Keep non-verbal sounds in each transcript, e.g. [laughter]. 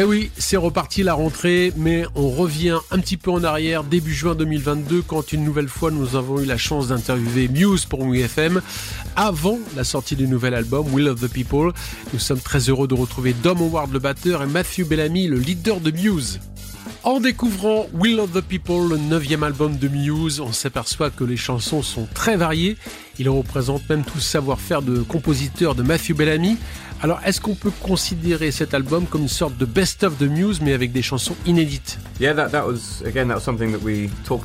Eh oui, c'est reparti la rentrée, mais on revient un petit peu en arrière, début juin 2022, quand une nouvelle fois nous avons eu la chance d'interviewer Muse pour WeFM, avant la sortie du nouvel album Will of the People. Nous sommes très heureux de retrouver Dom Howard le batteur et Matthew Bellamy le leader de Muse. En découvrant Will of the People, le neuvième album de Muse, on s'aperçoit que les chansons sont très variées. Il représente même tout le savoir-faire de compositeur de Matthew Bellamy. Alors, est-ce qu'on peut considérer cet album comme une sorte de best-of de Muse, mais avec des chansons inédites?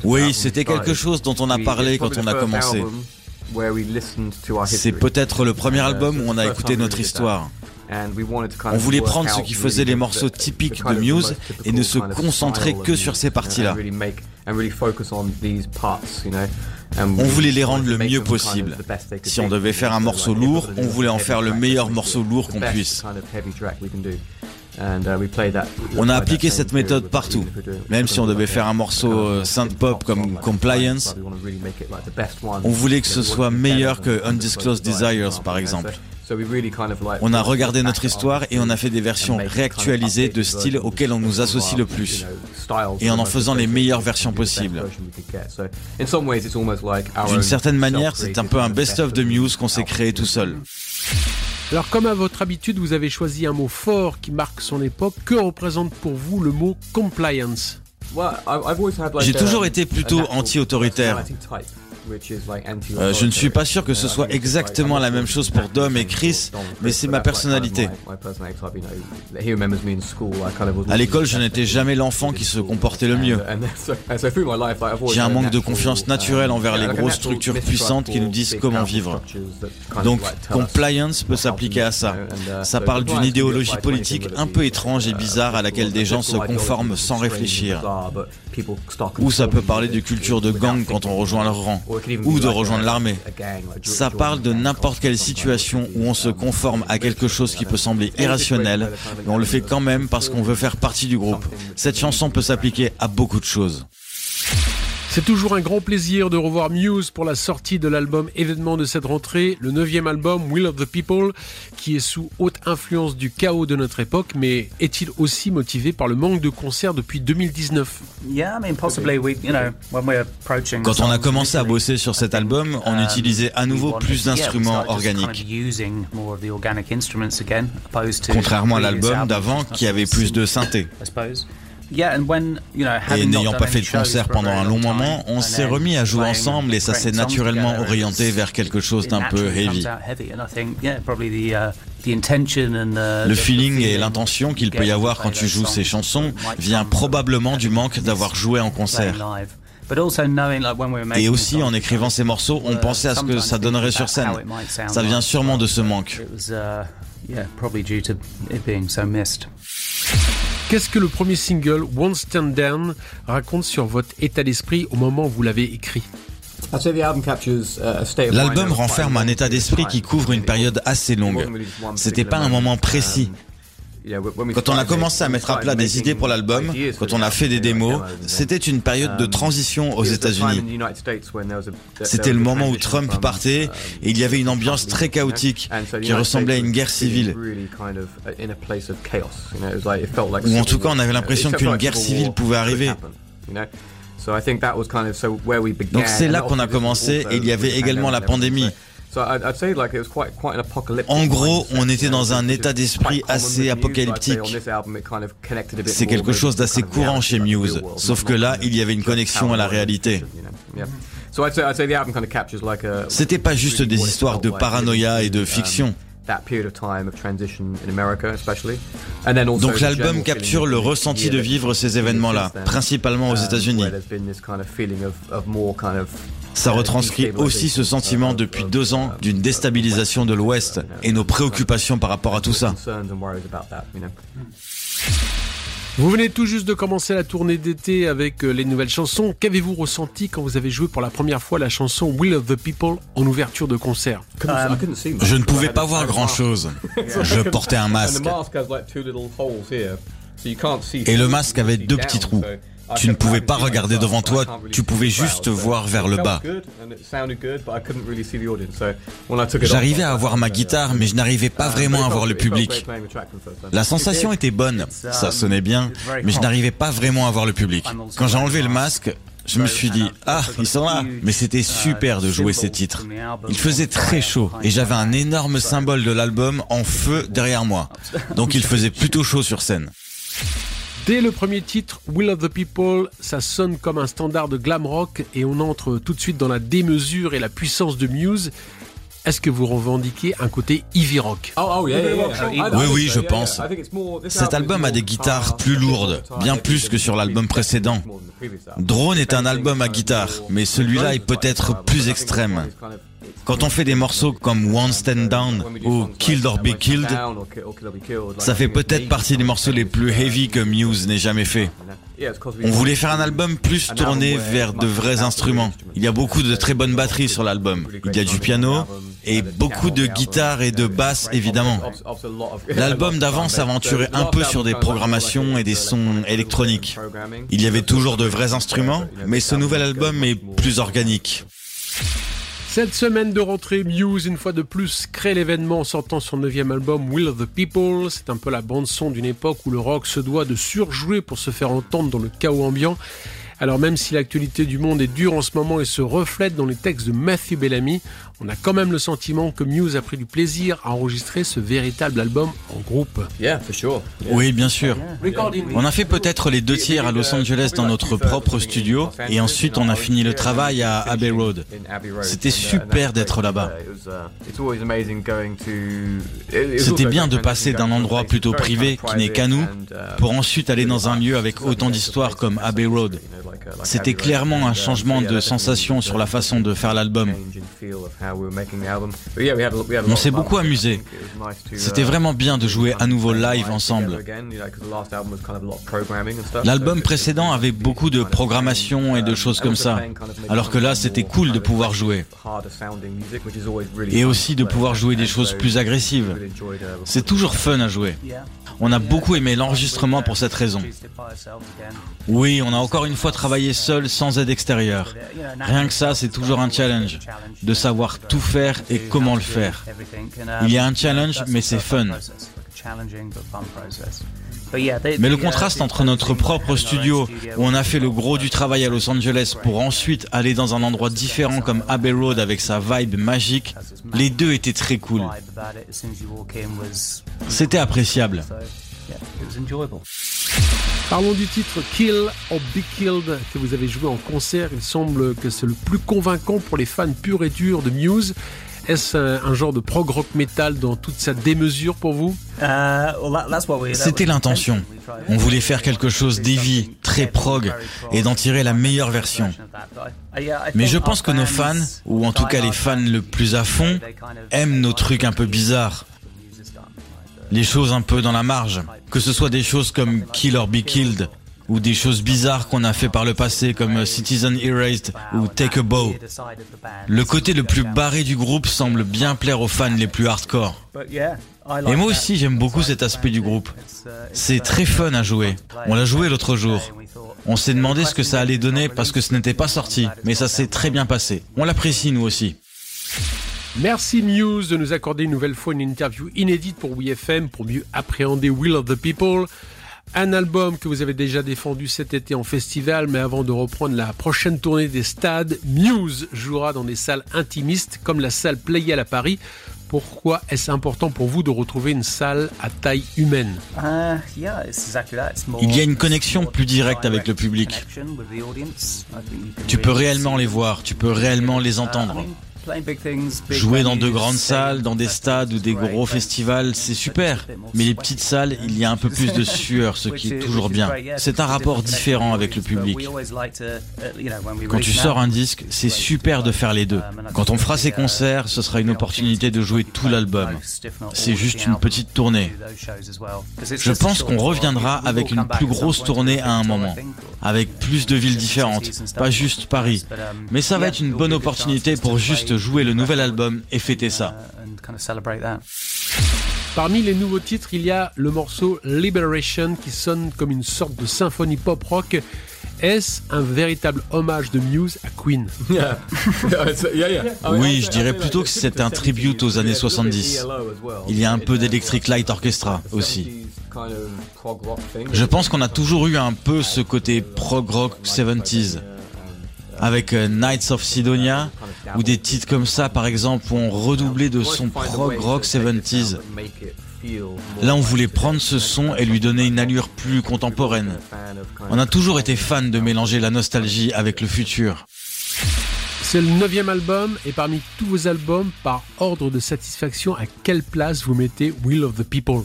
Oui, c'était quelque chose dont on a parlé quand on a commencé. C'est peut-être le premier album où on a écouté notre histoire. On voulait prendre ce qui faisait les morceaux typiques de Muse et ne se concentrer que sur ces parties-là. On voulait les rendre le mieux possible. Si on devait faire un morceau lourd, on voulait en faire le meilleur morceau lourd qu'on puisse. On a appliqué cette méthode partout. Même si on devait faire un morceau euh, synth-pop comme Compliance, on voulait que ce soit meilleur que Undisclosed Desires par exemple. On a regardé notre histoire et on a fait des versions réactualisées de styles auxquels on nous associe le plus, et en en faisant les meilleures versions possibles. D'une certaine manière, c'est un peu un best-of de Muse qu'on s'est créé tout seul. Alors comme à votre habitude, vous avez choisi un mot fort qui marque son époque. Que représente pour vous le mot compliance? J'ai toujours été plutôt anti-autoritaire. Euh, je ne suis pas sûr que ce soit exactement la même chose pour Dom et Chris, mais c'est ma personnalité. À l'école, je n'étais jamais l'enfant qui se comportait le mieux. J'ai un manque de confiance naturelle envers les grosses structures puissantes qui nous disent comment vivre. Donc, compliance peut s'appliquer à ça. Ça parle d'une idéologie politique un peu étrange et bizarre à laquelle des gens se conforment sans réfléchir. Ou ça peut parler de culture de gang quand on rejoint leur rang ou de rejoindre l'armée. Ça parle de n'importe quelle situation où on se conforme à quelque chose qui peut sembler irrationnel, mais on le fait quand même parce qu'on veut faire partie du groupe. Cette chanson peut s'appliquer à beaucoup de choses. C'est toujours un grand plaisir de revoir Muse pour la sortie de l'album événement de cette rentrée, le neuvième album Will of the People, qui est sous haute influence du chaos de notre époque, mais est-il aussi motivé par le manque de concerts depuis 2019 Quand on a commencé à bosser sur cet album, on um, utilisait à nouveau plus d'instruments organiques. Contrairement à l'album d'avant qui avait plus de synthé. Et n'ayant pas fait de concert pendant un long moment, on s'est remis à jouer ensemble et ça s'est naturellement orienté vers quelque chose d'un peu heavy. Le feeling et l'intention qu'il peut y avoir quand tu joues ces chansons vient probablement du manque d'avoir joué en concert. Et aussi, en écrivant ces morceaux, on pensait à ce que ça donnerait sur scène. Ça vient sûrement de ce manque. Qu'est-ce que le premier single, One Stand Down, raconte sur votre état d'esprit au moment où vous l'avez écrit L'album renferme un état d'esprit qui couvre une période assez longue. C'était pas un moment précis. Quand on a commencé à mettre à plat des idées pour l'album, quand on a fait des démos, c'était une période de transition aux États-Unis. C'était le moment où Trump partait et il y avait une ambiance très chaotique qui ressemblait à une guerre civile. Ou en tout cas, on avait l'impression qu'une guerre civile pouvait arriver. Donc c'est là qu'on a commencé et il y avait également la pandémie. En gros, on était dans un état d'esprit assez apocalyptique. C'est quelque chose d'assez courant chez Muse, sauf que là, il y avait une connexion à la réalité. C'était pas juste des histoires de paranoïa et de fiction. Donc l'album capture le ressenti de vivre ces événements-là, principalement aux um, États-Unis. Ça retranscrit aussi ce sentiment depuis deux ans d'une déstabilisation de l'Ouest et nos préoccupations par rapport à tout ça. Vous venez tout juste de commencer la tournée d'été avec euh, les nouvelles chansons. Qu'avez-vous ressenti quand vous avez joué pour la première fois la chanson Will of the People en ouverture de concert? Je ne pouvais pas voir grand-chose. Je portais un masque. Et le masque avait deux petits trous. Tu ne pouvais pas regarder devant toi, tu pouvais juste voir vers le bas. J'arrivais à voir ma guitare, mais je n'arrivais pas vraiment à voir le public. La sensation était bonne, ça sonnait bien, mais je n'arrivais pas vraiment à voir le public. Quand j'ai enlevé le masque, je me suis dit, ah, ils sont là. Mais c'était super de jouer ces titres. Il faisait très chaud et j'avais un énorme symbole de l'album en feu derrière moi. Donc il faisait plutôt chaud sur scène. Dès le premier titre, Will of the People, ça sonne comme un standard de glam rock et on entre tout de suite dans la démesure et la puissance de Muse. Est-ce que vous revendiquez un côté heavy rock? Oh, oh, Oui, oui, je pense. Cet album a des guitares plus lourdes, bien plus que sur l'album précédent. Drone est un album à guitare, mais celui-là est peut-être plus extrême. Quand on fait des morceaux comme One Stand Down ou Killed or Be Killed, ça fait peut-être partie des morceaux les plus heavy que Muse n'ait jamais fait. On voulait faire un album plus tourné vers de vrais instruments. Il y a beaucoup de très bonnes batteries sur l'album. Il y a du piano et beaucoup de guitare et de basse évidemment. L'album d'avant s'aventurait un peu sur des programmations et des sons électroniques. Il y avait toujours de vrais instruments, mais ce nouvel album est plus organique. Cette semaine de rentrée, Muse, une fois de plus, crée l'événement en sortant son neuvième album Will of the People. C'est un peu la bande-son d'une époque où le rock se doit de surjouer pour se faire entendre dans le chaos ambiant. Alors même si l'actualité du monde est dure en ce moment et se reflète dans les textes de Matthew Bellamy, on a quand même le sentiment que Muse a pris du plaisir à enregistrer ce véritable album en groupe. Oui, bien sûr. On a fait peut-être les deux tiers à Los Angeles dans notre propre studio et ensuite on a fini le travail à Abbey Road. C'était super d'être là-bas. C'était bien de passer d'un endroit plutôt privé qui n'est qu'à nous pour ensuite aller dans un lieu avec autant d'histoires comme Abbey Road. C'était clairement un changement de sensation sur la façon de faire l'album. On s'est beaucoup amusé. C'était vraiment bien de jouer à nouveau live ensemble. L'album précédent avait beaucoup de programmation et de choses comme ça, alors que là c'était cool de pouvoir jouer. Et aussi de pouvoir jouer des choses plus agressives. C'est toujours fun à jouer. On a beaucoup aimé l'enregistrement pour cette raison. Oui, on a encore une fois travaillé seul sans aide extérieure. Rien que ça, c'est toujours un challenge, de savoir tout faire et comment le faire. Il y a un challenge, mais c'est fun. Mais le contraste entre notre propre studio, où on a fait le gros du travail à Los Angeles pour ensuite aller dans un endroit différent comme Abbey Road avec sa vibe magique, les deux étaient très cool. C'était appréciable. Parlons du titre Kill or Be Killed que vous avez joué en concert. Il semble que c'est le plus convaincant pour les fans purs et durs de Muse. Est-ce un, genre de prog rock metal dans toute sa démesure pour vous? Uh, C'était l'intention. On voulait faire quelque chose d'heavy, très prog, et d'en tirer la meilleure version. Mais je pense que nos fans, ou en tout cas les fans le plus à fond, aiment nos trucs un peu bizarres les choses un peu dans la marge. Que ce soit des choses comme Kill or Be Killed, ou des choses bizarres qu'on a fait par le passé comme Citizen Erased ou Take a Bow. Le côté le plus barré du groupe semble bien plaire aux fans les plus hardcore. Et moi aussi j'aime beaucoup cet aspect du groupe. C'est très fun à jouer. On l'a joué l'autre jour. On s'est demandé ce que ça allait donner parce que ce n'était pas sorti, mais ça s'est très bien passé. On l'apprécie nous aussi. Merci Muse de nous accorder une nouvelle fois une interview inédite pour WeFM pour mieux appréhender Will of the People. Un album que vous avez déjà défendu cet été en festival, mais avant de reprendre la prochaine tournée des stades, Muse jouera dans des salles intimistes comme la salle Playel à Paris. Pourquoi est-ce important pour vous de retrouver une salle à taille humaine? Uh, Il y a une connexion plus directe avec le public. Tu peux réellement les voir, tu peux réellement les entendre. Jouer dans de grandes salles, dans des stades ou des gros festivals, c'est super. Mais les petites salles, il y a un peu plus de sueur, ce qui est toujours bien. C'est un rapport différent avec le public. Quand tu sors un disque, c'est super de faire les deux. Quand on fera ces concerts, ce sera une opportunité de jouer tout l'album. C'est juste une petite tournée. Je pense qu'on reviendra avec une plus grosse tournée à un moment, avec plus de villes différentes, pas juste Paris. Mais ça va être une bonne opportunité pour juste jouer le nouvel album et fêter ça. Parmi les nouveaux titres, il y a le morceau Liberation qui sonne comme une sorte de symphonie pop rock. Est-ce un véritable hommage de Muse à Queen? [laughs] [laughs] Oui, je dirais plutôt que c'est un tribute aux années 70. Il y a un peu d'Electric Light Orchestra aussi. Je pense qu'on a toujours eu un peu ce côté prog rock 70s. Avec euh, Knights of Sidonia, ou des titres comme ça par exemple, ont redoublé de son prog rock 70s. Là, on voulait prendre ce son et lui donner une allure plus contemporaine. On a toujours été fan de mélanger la nostalgie avec le futur. C'est le neuvième album et parmi tous vos albums, par ordre de satisfaction, à quelle place vous mettez Will of the People?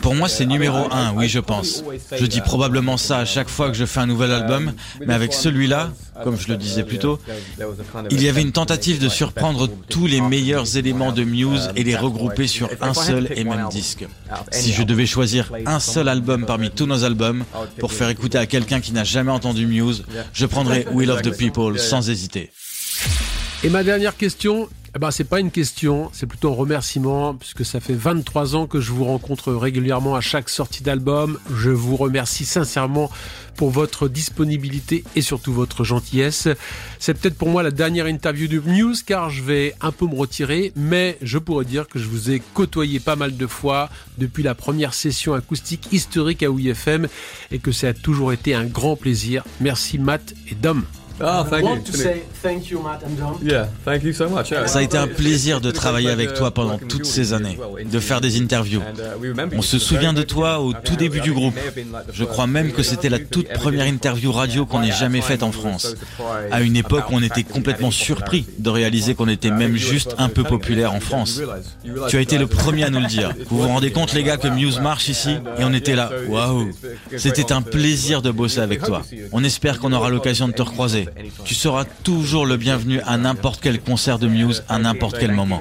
Pour moi, c'est numéro un, oui, je pense. Je dis probablement ça à chaque fois que je fais un nouvel album, mais avec celui-là, comme je le disais plus tôt, il y avait une tentative de surprendre tous les meilleurs éléments de Muse et les regrouper sur un seul et même disque. Si je devais choisir un seul album parmi tous nos albums pour faire écouter à quelqu'un qui n'a jamais entendu Muse, je prendrais [laughs] Will of the People sans hésiter. Et ma dernière question, eh ben, c'est pas une question, c'est plutôt un remerciement, puisque ça fait 23 ans que je vous rencontre régulièrement à chaque sortie d'album. Je vous remercie sincèrement pour votre disponibilité et surtout votre gentillesse. C'est peut-être pour moi la dernière interview de News, car je vais un peu me retirer, mais je pourrais dire que je vous ai côtoyé pas mal de fois depuis la première session acoustique historique à OUIFM et que ça a toujours été un grand plaisir. Merci Matt et Dom. Oh, thank Ça a été un plaisir de travailler avec toi pendant toutes ces années, de faire des interviews. Uh, On se souvient de toi au tout début du groupe. Je crois même que c'était la toute première interview radio qu'on ait jamais faite en France. À une époque où on était complètement surpris de réaliser qu'on était même juste un peu populaire en France. Tu as été le premier à nous le dire. [laughs] Vous vous rendez compte les gars que Muse marche ici Et on était là. Waouh C'était un plaisir de bosser avec toi. On espère qu'on aura l'occasion de te recroiser. Tu seras toujours le bienvenu à n'importe quel concert de Muse à n'importe quel moment.